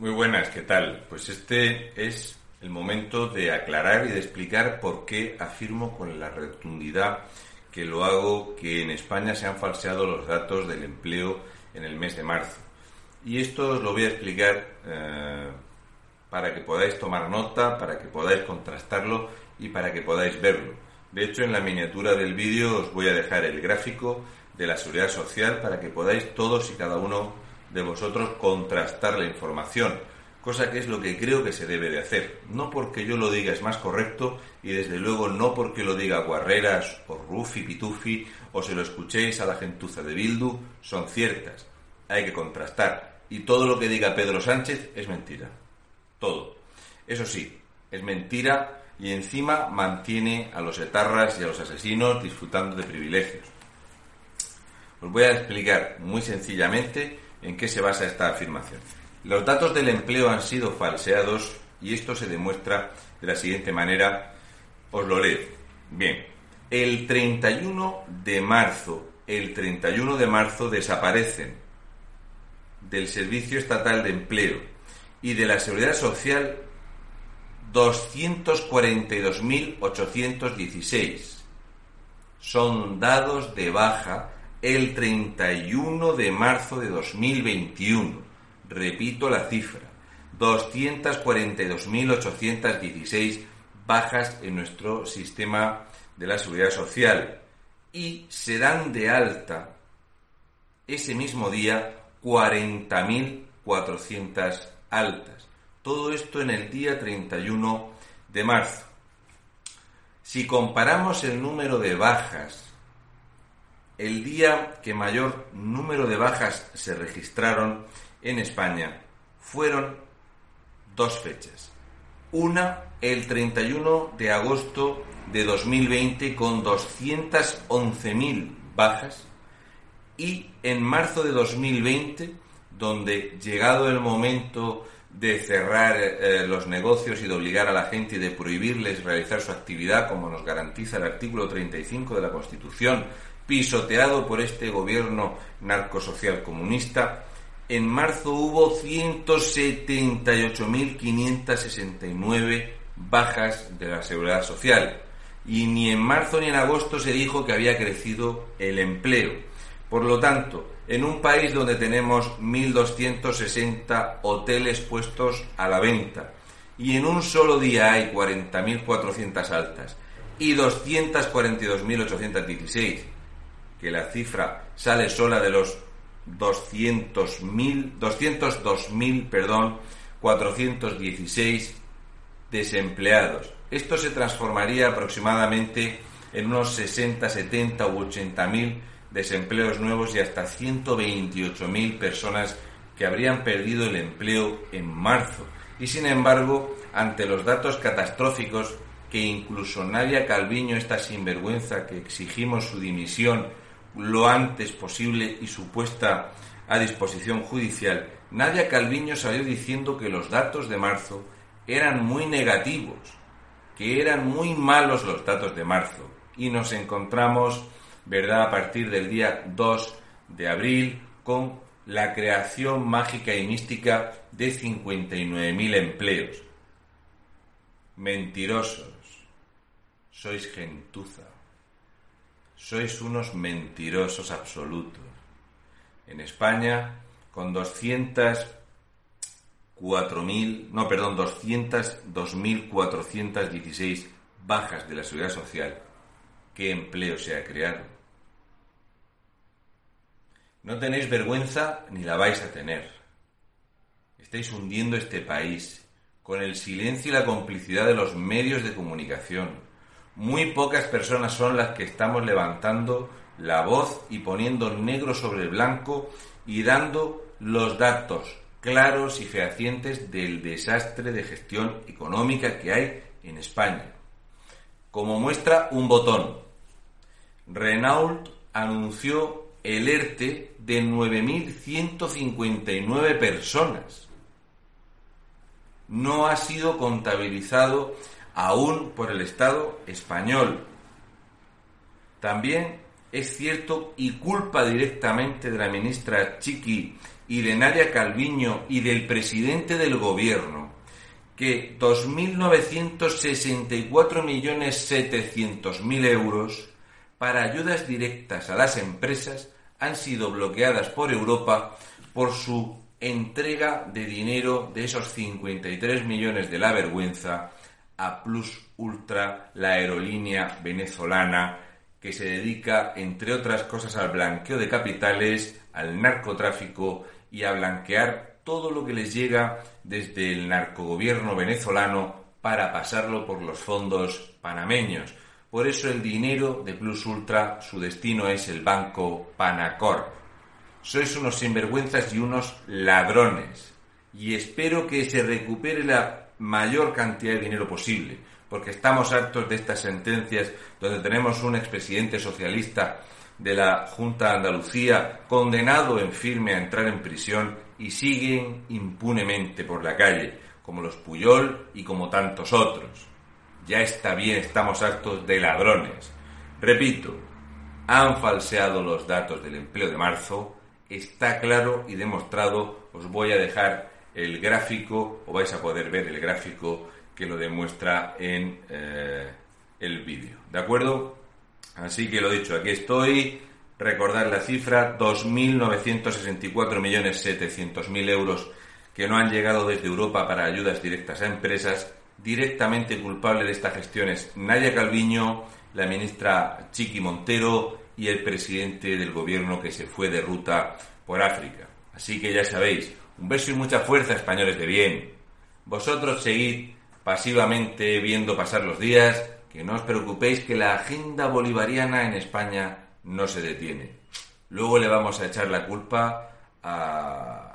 Muy buenas, ¿qué tal? Pues este es el momento de aclarar y de explicar por qué afirmo con la rotundidad que lo hago que en España se han falseado los datos del empleo en el mes de marzo. Y esto os lo voy a explicar eh, para que podáis tomar nota, para que podáis contrastarlo y para que podáis verlo. De hecho, en la miniatura del vídeo os voy a dejar el gráfico de la seguridad social para que podáis todos y cada uno de vosotros contrastar la información, cosa que es lo que creo que se debe de hacer. No porque yo lo diga es más correcto y desde luego no porque lo diga Guarreras o Rufi Pitufi o se lo escuchéis a la gentuza de Bildu, son ciertas. Hay que contrastar. Y todo lo que diga Pedro Sánchez es mentira. Todo. Eso sí, es mentira y encima mantiene a los etarras y a los asesinos disfrutando de privilegios. Os voy a explicar muy sencillamente en qué se basa esta afirmación. Los datos del empleo han sido falseados y esto se demuestra de la siguiente manera. Os lo leo. Bien, el 31 de marzo, el 31 de marzo desaparecen del Servicio Estatal de Empleo y de la Seguridad Social 242.816. Son dados de baja el 31 de marzo de 2021. Repito la cifra. 242.816 bajas en nuestro sistema de la seguridad social y se dan de alta ese mismo día 40.400 altas. Todo esto en el día 31 de marzo. Si comparamos el número de bajas, el día que mayor número de bajas se registraron en España fueron dos fechas. Una, el 31 de agosto de 2020 con 211.000 bajas y en marzo de 2020 donde llegado el momento de cerrar eh, los negocios y de obligar a la gente y de prohibirles realizar su actividad, como nos garantiza el artículo 35 de la Constitución, pisoteado por este gobierno narcosocial comunista, en marzo hubo 178.569 bajas de la seguridad social. Y ni en marzo ni en agosto se dijo que había crecido el empleo. Por lo tanto, en un país donde tenemos 1.260 hoteles puestos a la venta y en un solo día hay 40.400 altas y 242.816, que la cifra sale sola de los 200.000, 202.000, perdón, 416 desempleados. Esto se transformaría aproximadamente en unos 60, 70 u 80.000 desempleos nuevos y hasta 128.000 personas que habrían perdido el empleo en marzo. Y sin embargo, ante los datos catastróficos que incluso Nadia Calviño, esta sinvergüenza que exigimos su dimisión lo antes posible y su puesta a disposición judicial, Nadia Calviño salió diciendo que los datos de marzo eran muy negativos, que eran muy malos los datos de marzo. Y nos encontramos ¿verdad? A partir del día 2 de abril con la creación mágica y mística de 59.000 empleos. Mentirosos. Sois gentuza. Sois unos mentirosos absolutos. En España, con 204.000, no, perdón, 202.416 bajas de la seguridad social, ¿qué empleo se ha creado? No tenéis vergüenza ni la vais a tener. Estáis hundiendo este país con el silencio y la complicidad de los medios de comunicación. Muy pocas personas son las que estamos levantando la voz y poniendo negro sobre blanco y dando los datos claros y fehacientes del desastre de gestión económica que hay en España. Como muestra un botón, Renault anunció el ERTE de 9.159 personas. No ha sido contabilizado aún por el Estado español. También es cierto y culpa directamente de la ministra Chiqui y de Nadia Calviño y del presidente del gobierno que 2.964.700.000 euros para ayudas directas a las empresas han sido bloqueadas por Europa por su entrega de dinero de esos 53 millones de la vergüenza a Plus Ultra, la aerolínea venezolana que se dedica, entre otras cosas, al blanqueo de capitales, al narcotráfico y a blanquear todo lo que les llega desde el narcogobierno venezolano para pasarlo por los fondos panameños. Por eso el dinero de Plus Ultra, su destino es el banco Panacorp. Sois unos sinvergüenzas y unos ladrones. Y espero que se recupere la mayor cantidad de dinero posible, porque estamos hartos de estas sentencias donde tenemos un expresidente socialista de la Junta de Andalucía condenado en firme a entrar en prisión y siguen impunemente por la calle, como los Puyol y como tantos otros. Ya está bien, estamos hartos de ladrones. Repito, han falseado los datos del empleo de marzo, está claro y demostrado, os voy a dejar el gráfico, o vais a poder ver el gráfico que lo demuestra en eh, el vídeo. ¿De acuerdo? Así que lo dicho, aquí estoy recordar la cifra, 2.964.700.000 euros que no han llegado desde Europa para ayudas directas a empresas. Directamente culpable de esta gestión es Nadia Calviño, la ministra Chiqui Montero y el presidente del gobierno que se fue de ruta por África. Así que ya sabéis, un beso y mucha fuerza, españoles de bien. Vosotros seguid pasivamente viendo pasar los días, que no os preocupéis que la agenda bolivariana en España no se detiene. Luego le vamos a echar la culpa a...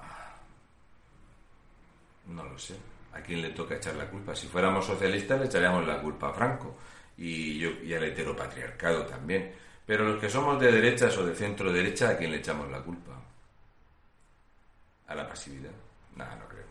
No lo sé. ¿A quién le toca echar la culpa? Si fuéramos socialistas le echaríamos la culpa a Franco y, yo, y al heteropatriarcado también. Pero los que somos de derechas o de centro derecha, ¿a quién le echamos la culpa? ¿A la pasividad? Nada, no creo.